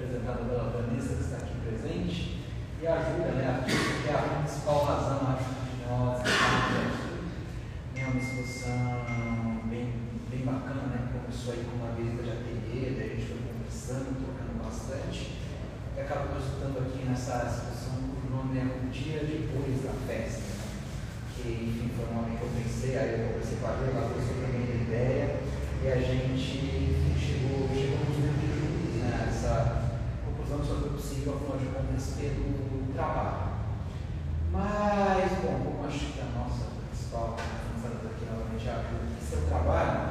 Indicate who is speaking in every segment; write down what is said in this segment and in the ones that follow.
Speaker 1: representada pela Vanessa, que está aqui presente, e a Júlia, né, que é a principal razão, acho, de nós estarmos aqui. É uma exposição bem, bem bacana, né, que começou aí com uma visita de ateliê, daí a gente foi conversando, trocando bastante, e acabou resultando aqui nessa exposição cujo nome é O Dia Depois da Festa. Né? que enfim, foi um nome que eu pensei, aí eu conversei com a Júlia, ela trouxe para mim a ideia, e a gente enfim, chegou, chegou nos juntos, né, essa conclusão só foi possível, afinal de contas, pelo trabalho. Mas, bom, como acho que a nossa principal função aqui novamente é a Júlia, que seu trabalho,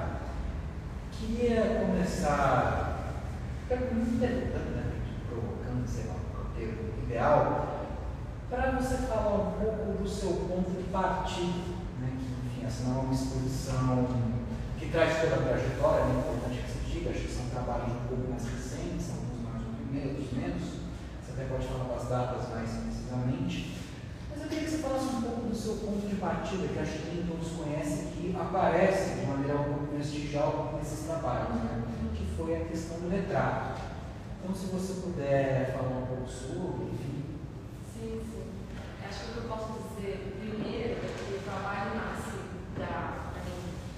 Speaker 1: queria começar perguntando, né, provocando, sei lá, o termo ideal, para você falar um pouco do seu ponto de partida, né, que enfim, essa não é uma exposição que traz toda a trajetória, é importante que se diga, acho que são trabalhos um pouco mais recentes, alguns mais outros menos, você até pode falar das datas mais precisamente, mas eu queria que você falasse um pouco do seu ponto de partida, que acho que nem todos conhecem, que aparece de maneira um pouco vestigial nesses trabalhos, né, que foi a questão do retrato. Então, se você puder falar um pouco sobre, enfim,
Speaker 2: Sim, sim. Acho que eu posso dizer primeiro é que o trabalho nasce da,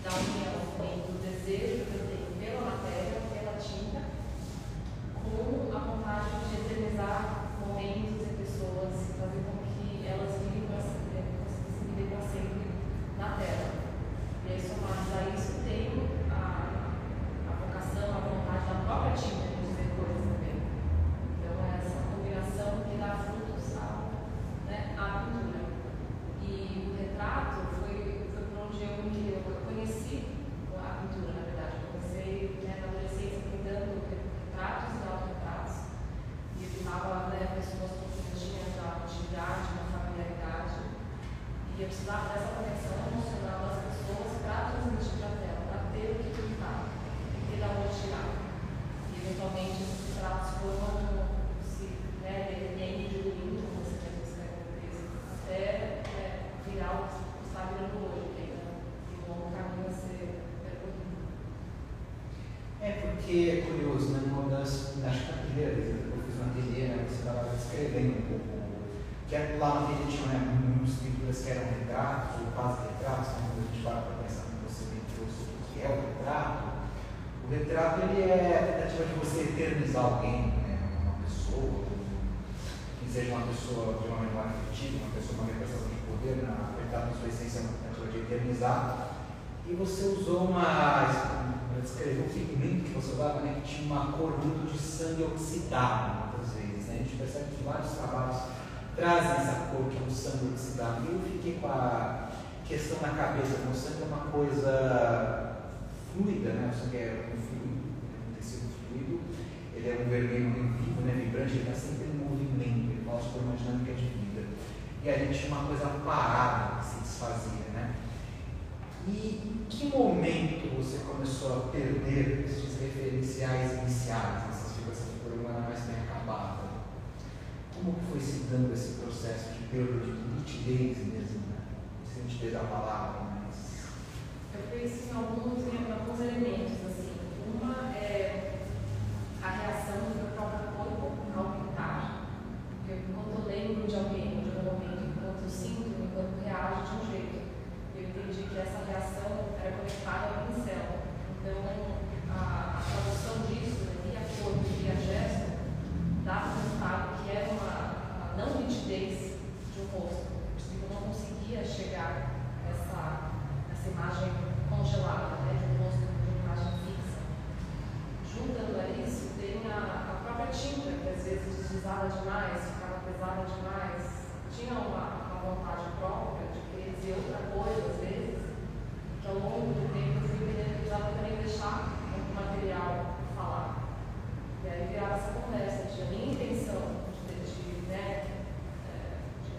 Speaker 2: da união entre o desejo que eu tenho pela matéria, pela tinta, com a vontade de eternizar momentos e pessoas, fazer com que elas vivem para sempre, conseguissem viver para sempre na Terra. E aí, somados a isso, tenho a, a vocação, a vontade da própria tinta de dizer coisas também. Então, é essa combinação que dá frutos à, né, à pintura. E o retrato foi, foi por onde eu, me- eu conheci a pintura, na verdade. Eu comecei né, na adolescência pintando retratos e autorretratos. E eu pintava né, pessoas com que eu tinha da atividade, uma familiaridade. E eu precisava dessa conexão emocional das pessoas para transmitir para a tela, para ter o que pintar, ter da onde tirar. E eventualmente esses retratos foram se né, diminuindo, como você escreve no texto, até é, virar o que está virando hoje, que ainda um longo caminho a ser percorrido.
Speaker 1: É porque é curioso, né? Uma das, acho que a primeira vez que eu fiz um ateliê, né, você estava descrevendo um pouco, que é- lá no ateliê tinha né, que eram retratos, ou quase retratos, né, quando a gente para para pensar no me trouxe, o que é o retrato, o retrato ele é a tentativa de você eternizar alguém, né, uma pessoa, que seja uma pessoa de uma memória afetiva, uma pessoa com uma representação de poder, na verdade, na sua essência, é uma tentativa de eternizar, e você usou uma. Para descrever o pigmento que você usava, né, que tinha uma cor muito de sangue oxidado, muitas vezes. Né? A gente percebe que vários trabalhos trazem essa cor que é o sangue oxidado. E eu fiquei com a questão na cabeça: o sangue é uma coisa fluida, né? o sangue é um fluido, é um tecido fluido, ele é um vermelho vivo, né? vibrante, ele está sempre em movimento, ele fala sobre uma dinâmica de vida. E a gente tinha uma coisa parada que se desfazia. Né? E em que momento você começou a perder esses referenciais iniciais, essas figuras, figura humana mais bem acabada? Como foi se dando esse processo de perda de nitidez mesmo, né? Se nitidez é a palavra, mas...
Speaker 2: Eu penso em alguns, em alguns elementos, assim. Uma é a reação do meu próprio corpo ao pintar. Porque quando eu lembro de alguém, de algum momento, enquanto eu sinto, meu corpo reage de um jeito. Eu entendi que essa reação era conectada ao pincel.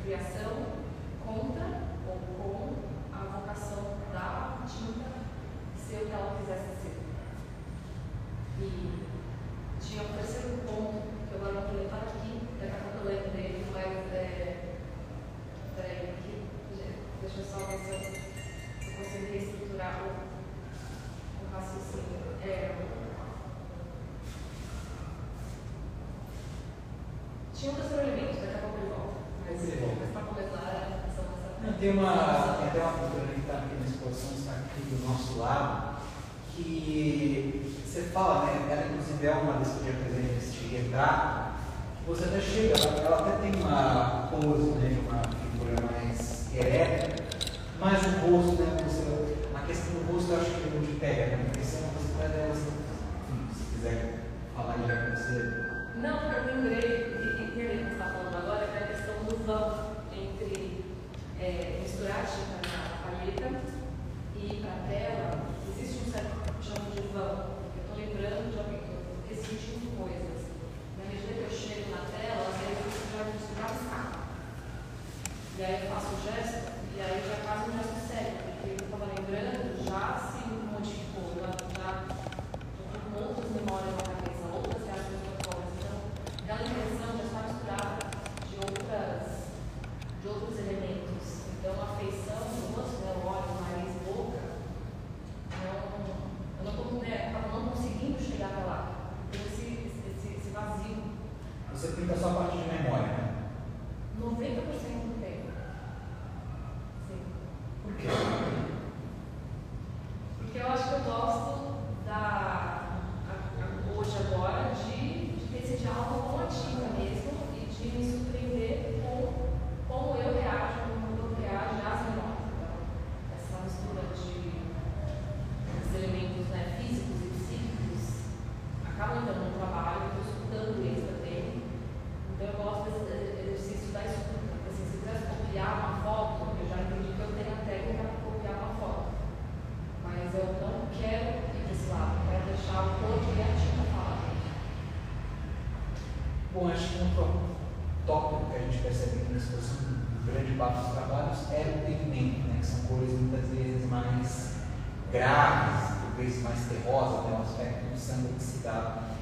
Speaker 2: criação conta ou com a vocação da tinta se o que ela quisesse ser. E tinha um
Speaker 1: Tem uma, tem até uma cultura que está aqui na exposição, está aqui do nosso lado, que você fala, né? Ela inclusive é uma das que já presente este retrato, você até chega, ela até tem uma pose, né, uma figura mais ereta, mas o rosto, né, você, a questão do rosto eu acho que não muito pega, né? Porque se você é se quiser falar já com você.
Speaker 2: Não, eu lembrei E aí eu faço o gesto, e aí já faz um gesto sério, porque eu estava lembrando, já se modificou, já, já
Speaker 1: gente percebe que nos fosse grande parte dos trabalhos é o pigmento, né, que são cores muitas vezes mais graves, talvez mais terrosas, até né? o aspecto do sangue oxidado.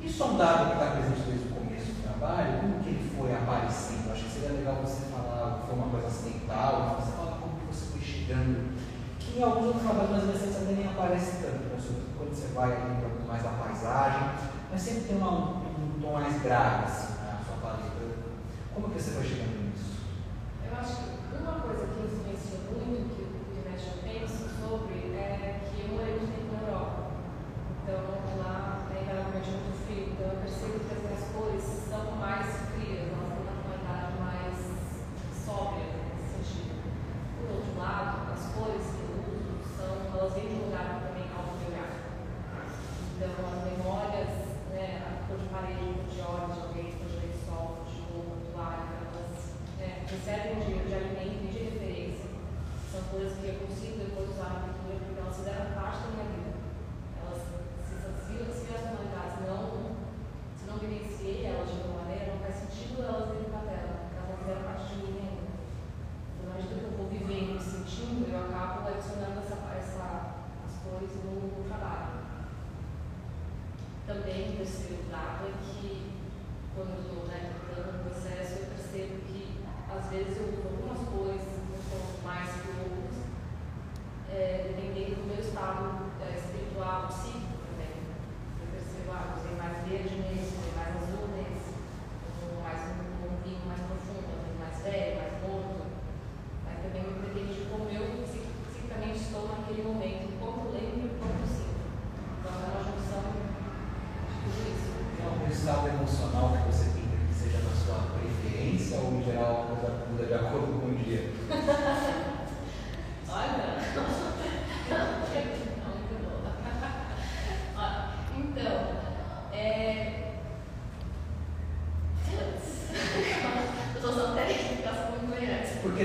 Speaker 1: Isso é um dado que está presente desde o começo do trabalho, como que ele foi aparecendo? Acho que seria legal você falar, foi uma coisa acidental, você fala como que você foi chegando. Que em alguns outros trabalhos mais recentes até nem aparece tanto, né? quando você vai ali mais da paisagem, mas sempre tem uma, um tom mais grave. Assim. Como que você vai chegando nisso?
Speaker 2: Eu acho que uma coisa que influenciou muito, que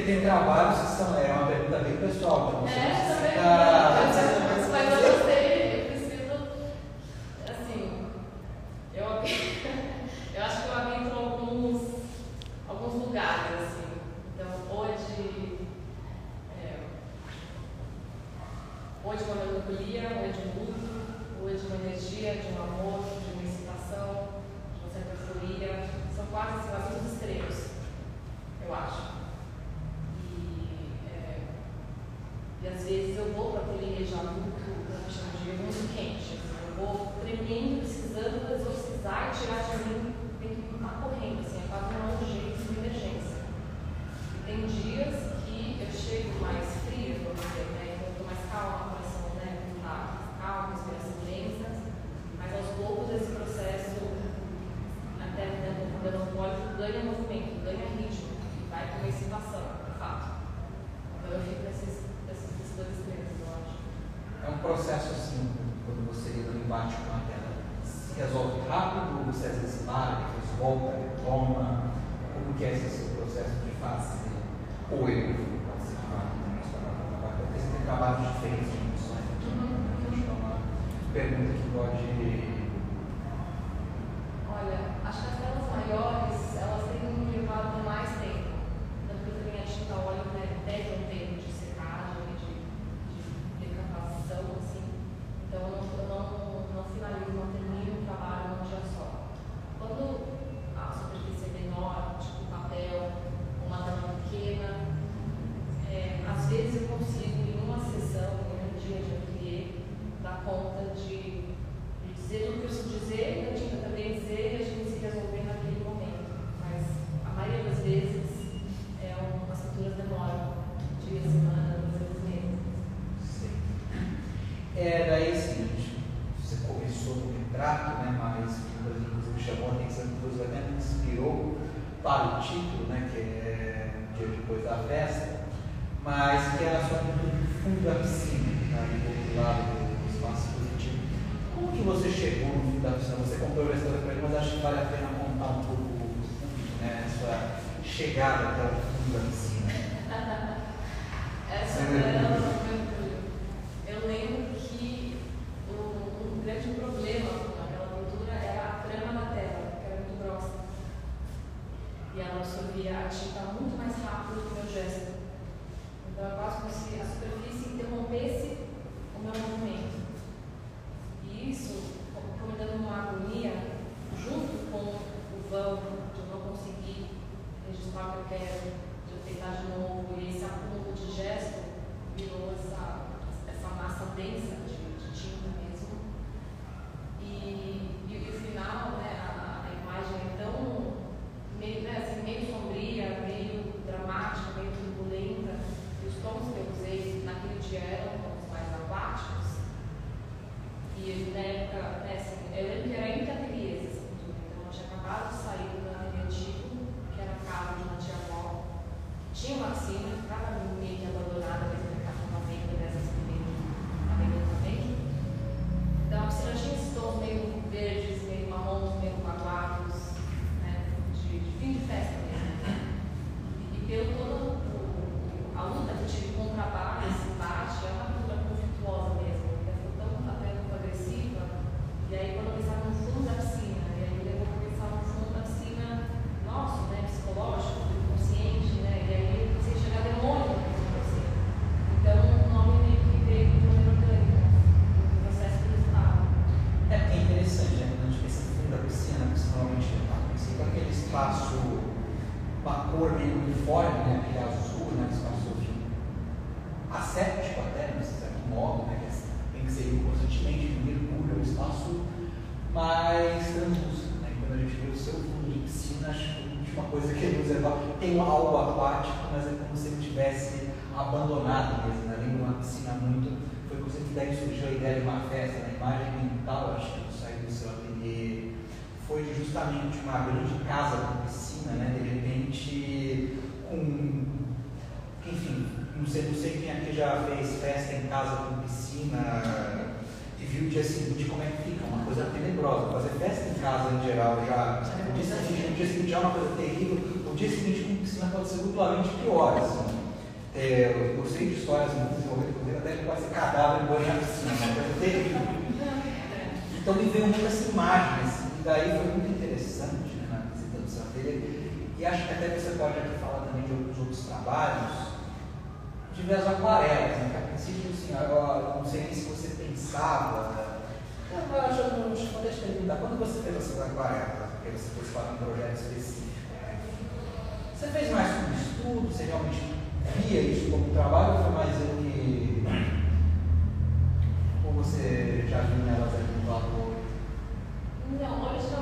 Speaker 1: tem trabalhos absorvia a
Speaker 2: tinta
Speaker 1: tá
Speaker 2: muito mais rápido que o meu gesto. Então, eu faço como se a superfície interrompesse o meu movimento. E isso foi me dando uma agonia, junto com o vão de eu não conseguir registrar o que eu quero, de eu tentar de novo, e esse acúmulo de gesto virou essa, essa massa densa de, de tinta.
Speaker 1: daí foi muito interessante né, na visita do Santo dele, e acho que até você pode aqui falar também de alguns outros trabalhos, tive as aquarelas, né, que a princípio, assim, agora não sei nem se você pensava, né, eu acho que não te deixa perguntar, quando você fez essas aquarelas, porque você fez para um projeto específico, né, você fez mais como estudo, você realmente via isso como trabalho, ou foi mais eu que...
Speaker 2: ou você já viu nelas
Speaker 1: ali
Speaker 2: no valor No,
Speaker 1: what
Speaker 2: is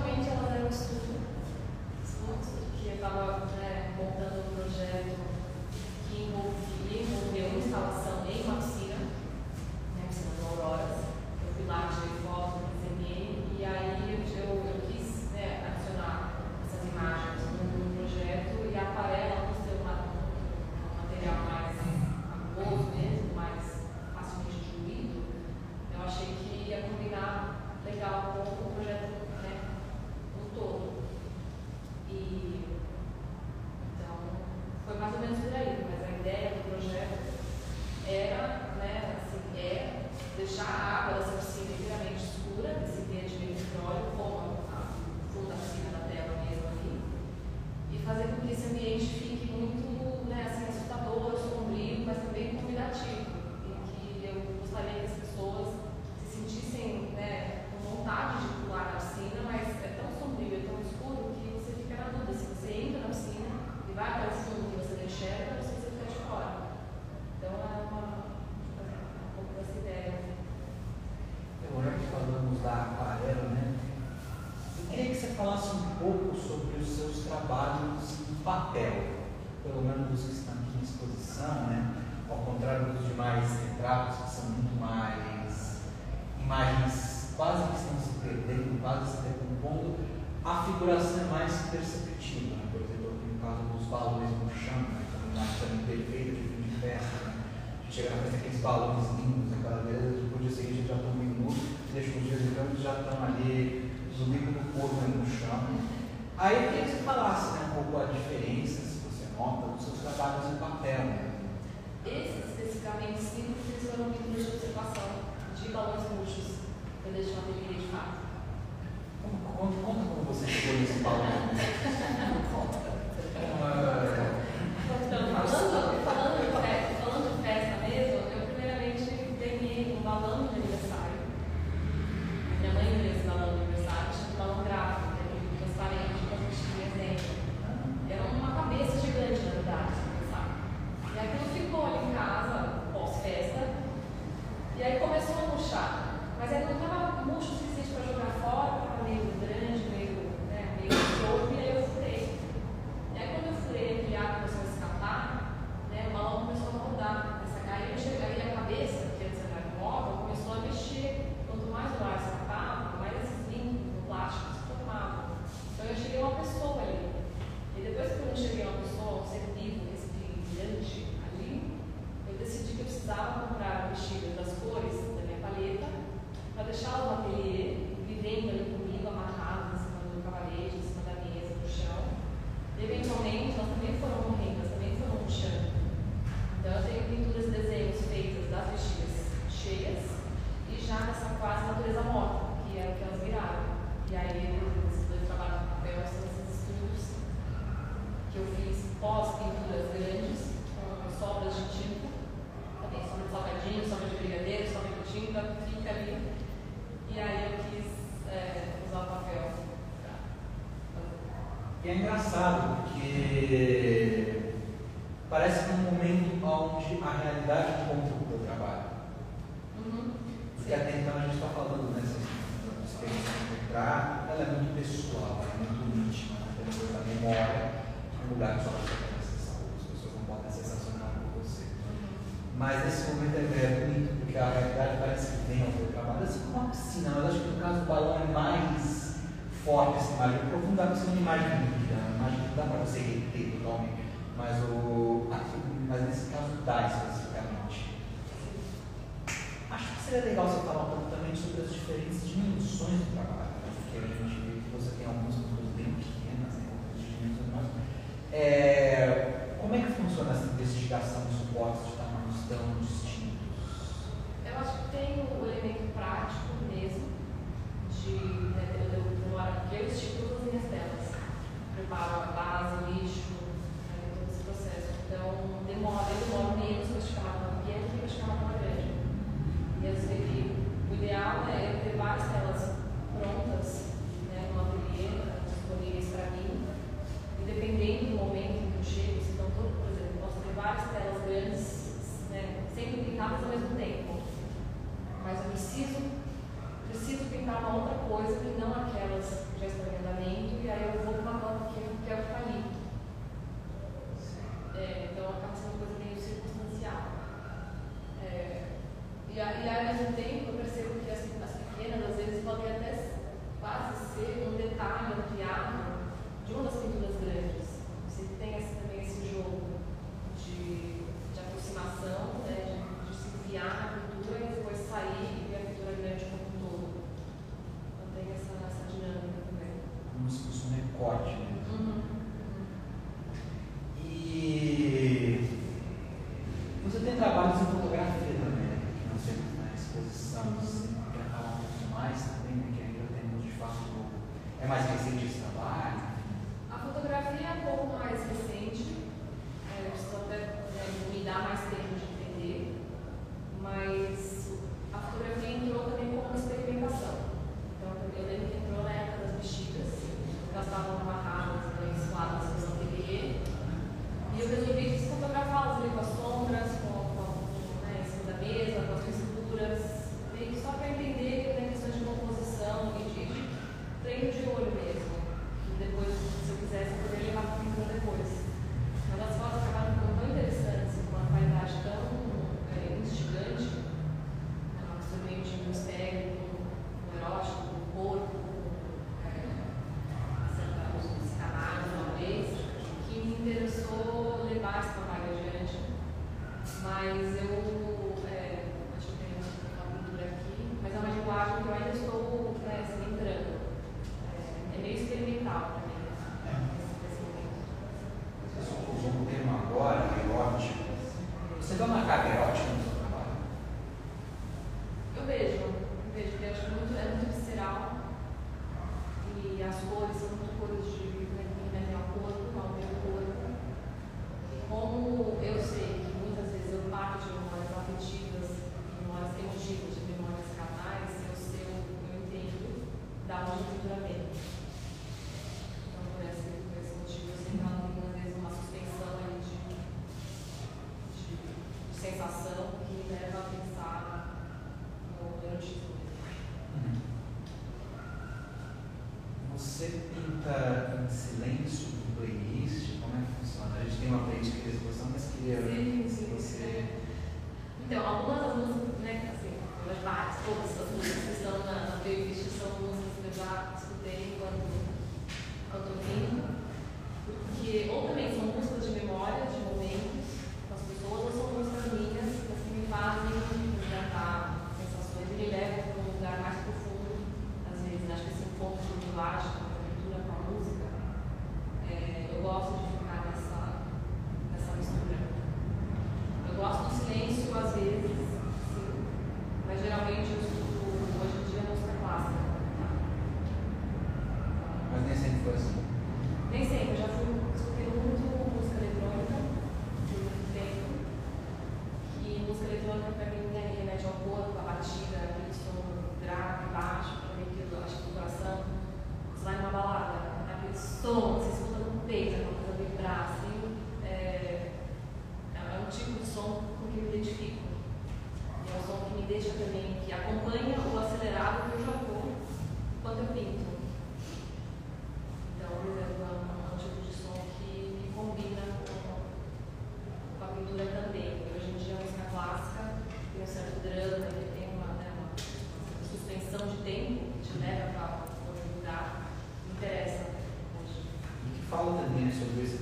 Speaker 2: Conta como, você chegou nesse palco.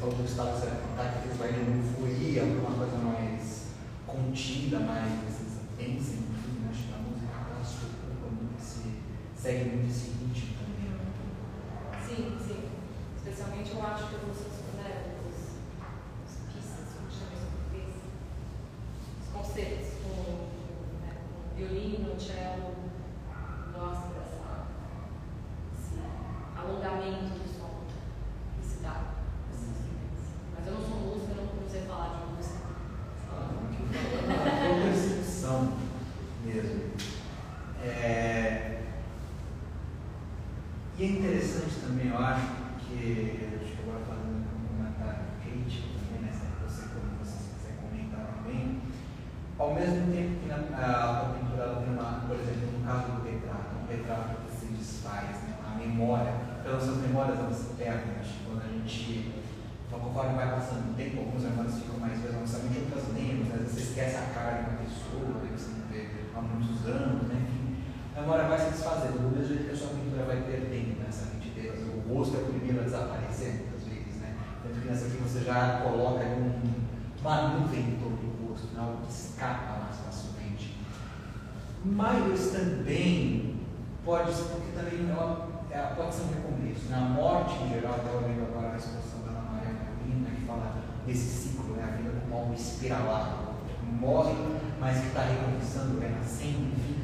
Speaker 2: alguns estados será que eles vai numa
Speaker 1: euforia, alguma coisa mais contida, mais densa, enfim, né? acho que a música da sul segue muito esse ritmo também. Né?
Speaker 2: Sim, sim. Especialmente eu acho que eu vou concertos com, né, com violino, cello,
Speaker 1: está recomeçando, renascendo, enfim.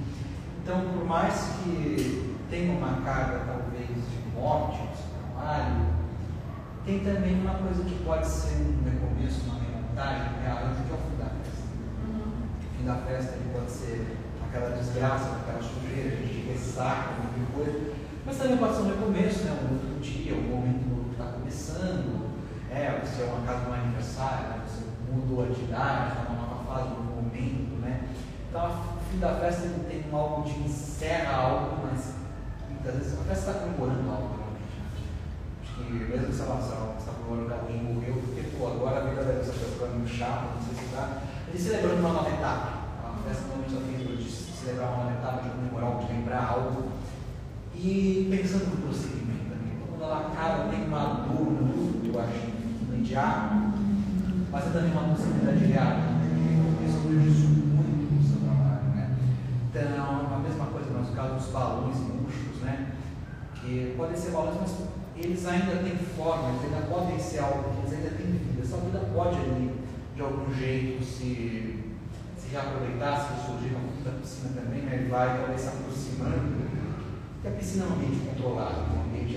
Speaker 1: Então, por mais que tenha uma carga, talvez, de morte no seu trabalho, tem também uma coisa que pode ser um recomeço, uma remontagem, é a que é o fim da festa. Uhum. O fim da festa ele pode ser aquela desgraça, aquela sujeira, a gente ressaca, qualquer coisa mas também pode ser um recomeço, né? um outro dia, um momento novo que está começando. É, você é uma casa de um aniversário, né? você mudou de idade, está numa um novo momento. Né? Então, o fim da festa ele tem um algo de encerra algo, mas muitas vezes a festa está comemorando algo, realmente. Né? Acho que mesmo se ela está comemorando que alguém morreu, porque pô, agora a vida dessa pessoa é muito chata, não sei se está. Ele celebrando uma nova etapa. A festa normalmente ela tem de celebrar uma nova etapa, de comemorar algo, de lembrar algo e pensando no prosseguimento também. Quando ela acaba, tem uma dor muito, eu acho, imediata, mas é também uma possibilidade real. Isso muito no seu trabalho. Né? Então, a mesma coisa no caso dos balões murchos, né? que podem ser balões, mas eles ainda têm forma, eles ainda podem ser algo eles ainda têm vida. Essa vida pode ali, de algum jeito, se, se reaproveitar, se surgir no da piscina também, né? ele vai talvez se aproximando porque a piscina é um ambiente controlado, um ambiente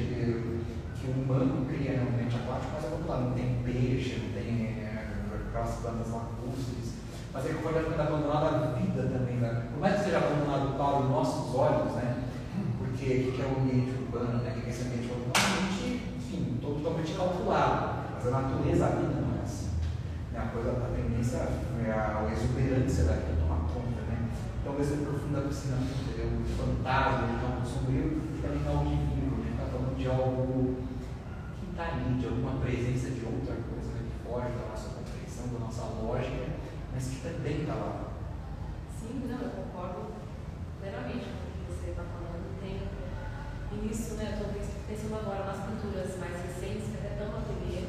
Speaker 1: que o humano cria no ambiente aquático, mas é controlado. Não tem peixe, não tem é, aquelas plantas lacustres. Mas aí, conforme vai abandonada a vida também, né? por mais que seja abandonado para os nossos olhos, né? Porque o que é o ambiente urbano, né? Que é esse ambiente urbano? É um enfim, totalmente calculado. Mas a natureza, a vida não é assim. A coisa, a tendência é a, exuberância da vida tomar conta, né? Ele profunda a piscina? O fantasma, de algo sombrio, fica ali algo divino, gente está falando de algo que está ali, de alguma presença de outra coisa né, que foge da nossa compreensão, da nossa lógica, mas que também está lá.
Speaker 2: Sim, não, eu concordo plenamente com o que você está falando. Tem início, né? Estou pensando agora nas pinturas mais recentes, até no ateliê,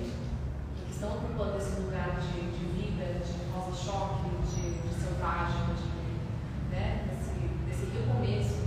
Speaker 2: que estão ocupando esse lugar de, de vida, de rosa-choque, de, de selvagem, de né, desse, desse recomeço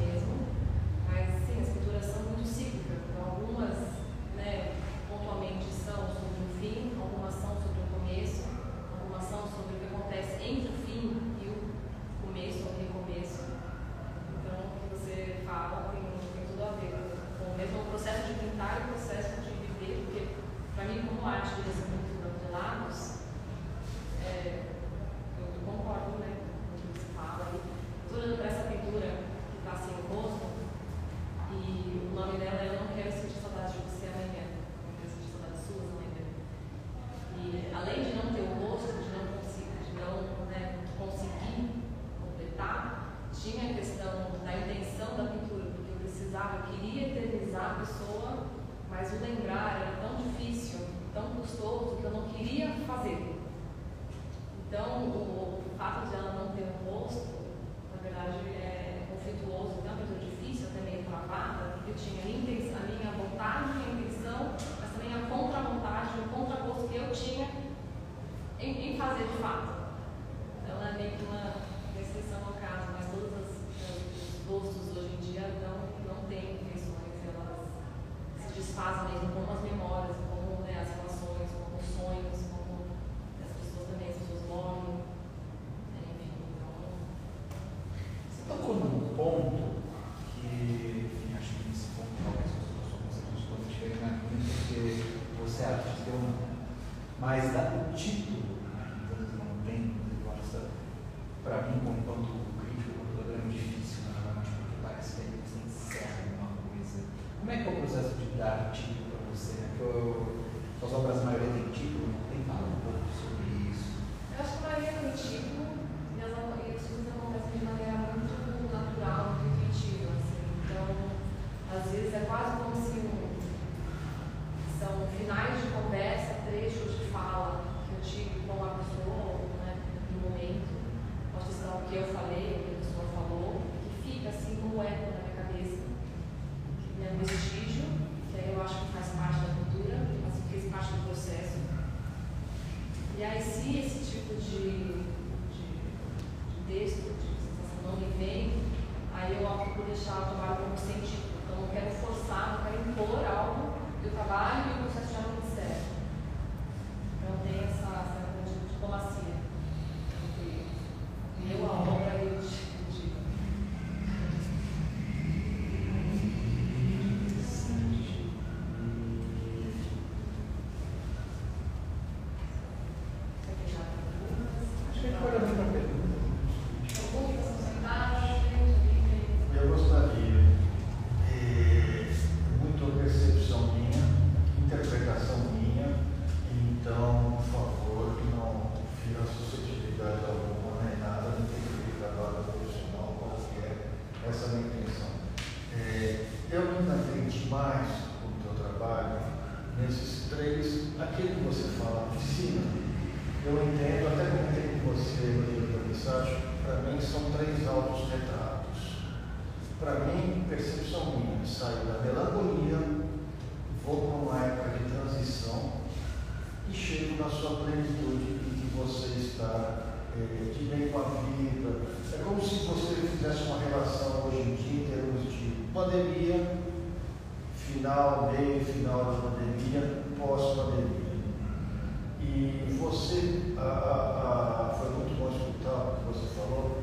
Speaker 3: Ah, ah, ah, foi muito bom escutar o que você falou.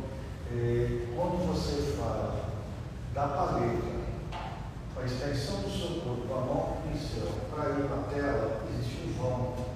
Speaker 3: Eh, quando você fala da paleta, a extensão do seu corpo, a mão do pincel, para ir na tela, existe um vão.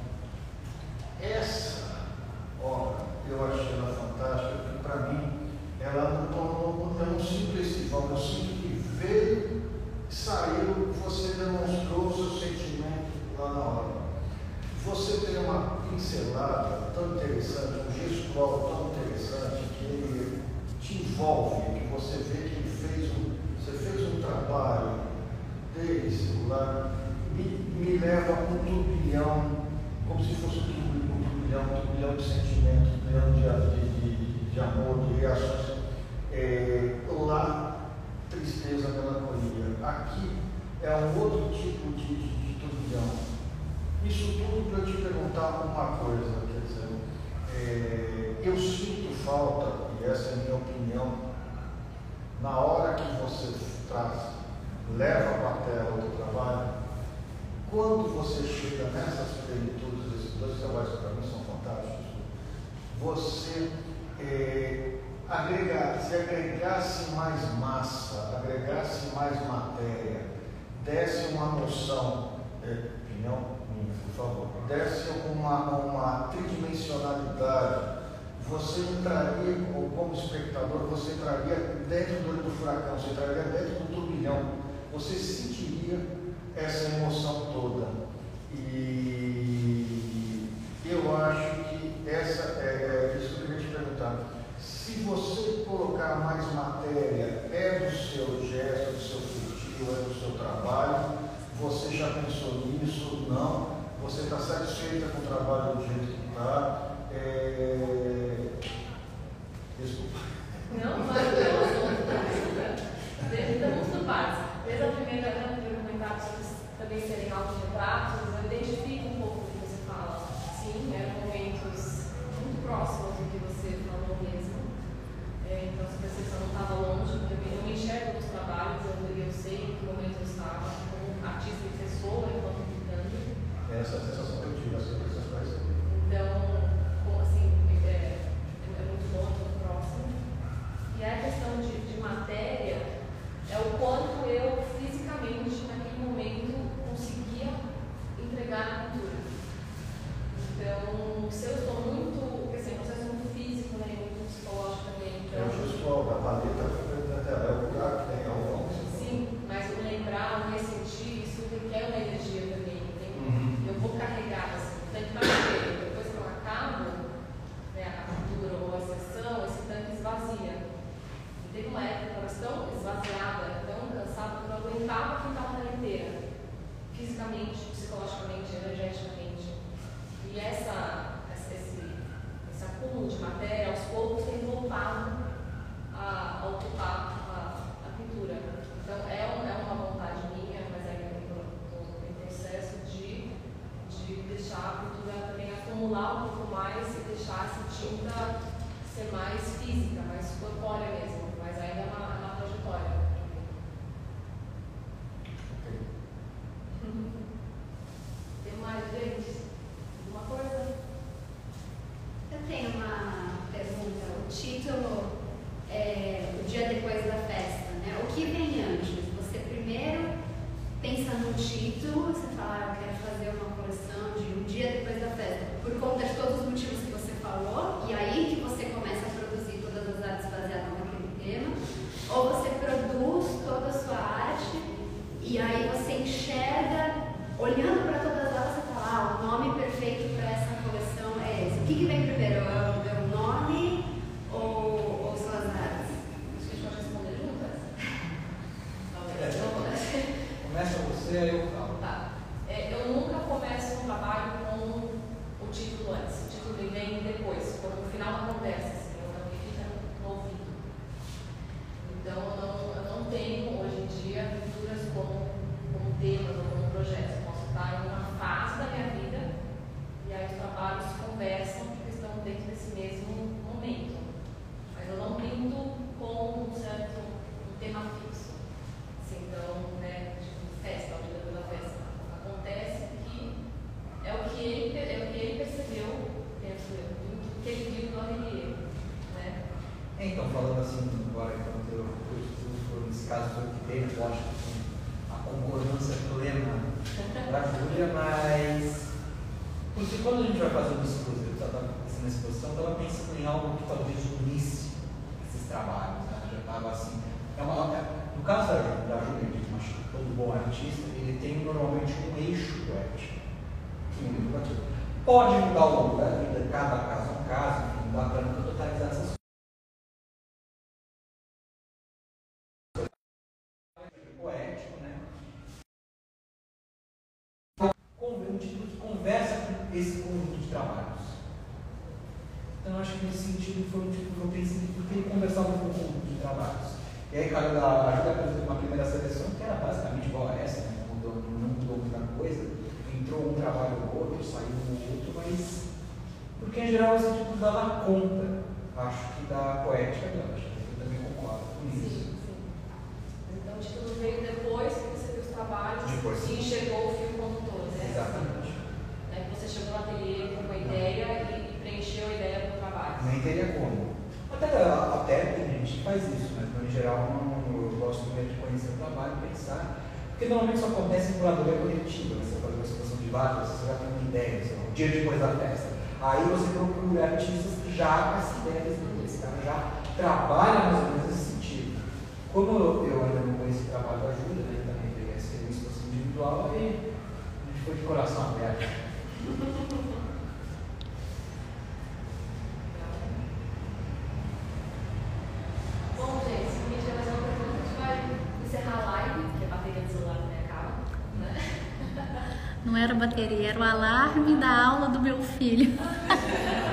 Speaker 3: você é, agregar, se agregasse mais massa, agregasse mais matéria, desse uma noção, é, opinião minha, por favor, desse uma, uma tridimensionalidade, você entraria, ou como espectador, você entraria dentro do olho do furacão, você entraria dentro do turbilhão, você sentiria essa emoção toda. E não. Você está satisfeita com o trabalho do jeito que está. É... Desculpa.
Speaker 2: Não, mas eu Desde desculpa, curso do Paz. Desde a primeira grande comentários também serem autorretratos, Então,
Speaker 1: falando assim, agora enquanto eu estudo, nesse caso o que lógico, com a concordância plena da Júlia, mas. Porque quando a gente vai fazer uma exposição, eu estava pensando exposição, estava pensando em algo que talvez unisse esses trabalhos, né? Já estava assim. É uma, é- no caso da, da Júlia, que acho que todo bom artista, ele tem normalmente um eixo poético. que. Pode mudar ao longo da vida, cada caso é um caso, não dá para nunca totalizar essas poético, né? Con- Um título que conversa com esse conjunto de trabalhos. Então, eu acho que nesse sentido foi um que eu pensei porque conversava com o conjunto de trabalhos. E aí, cara, a Ajuda apresentou uma primeira seleção que era basicamente igual a essa, né? não, mudou, não mudou muita coisa. Entrou um trabalho ou outro, saiu um outro, mas. Porque em geral esse título dava conta, acho que da poética dela. Acho que eu também concordo com isso.
Speaker 2: Sim, sim. Então o título veio depois que você viu os trabalhos
Speaker 1: Depois.
Speaker 2: e enxergou o fio condutor, né?
Speaker 1: Exatamente.
Speaker 2: Né, que você chegou no ateliê com uma ideia e, e preencheu a ideia do trabalho.
Speaker 1: Nem teria como. Até, até tem gente que faz isso, mas em geral não, eu gosto mesmo de conhecer o trabalho, pensar. Porque normalmente isso acontece em curadoria coletiva, né? você faz uma situação de vários, você já tem uma ideia, lá, um dia depois da festa. Aí você procura artistas que já com essa ideia desenvolvida, esse cara já trabalha mais ou menos nesse sentido. Como eu, ainda não conheci o trabalho da Júlia, né, também peguei essa situação individual, aí a gente foi de coração aberto.
Speaker 2: Bom, gente, se ninguém tiver mais uma pergunta, a gente vai encerrar a live, porque a bateria do celular também acaba, né?
Speaker 4: Era o alarme da aula do meu filho.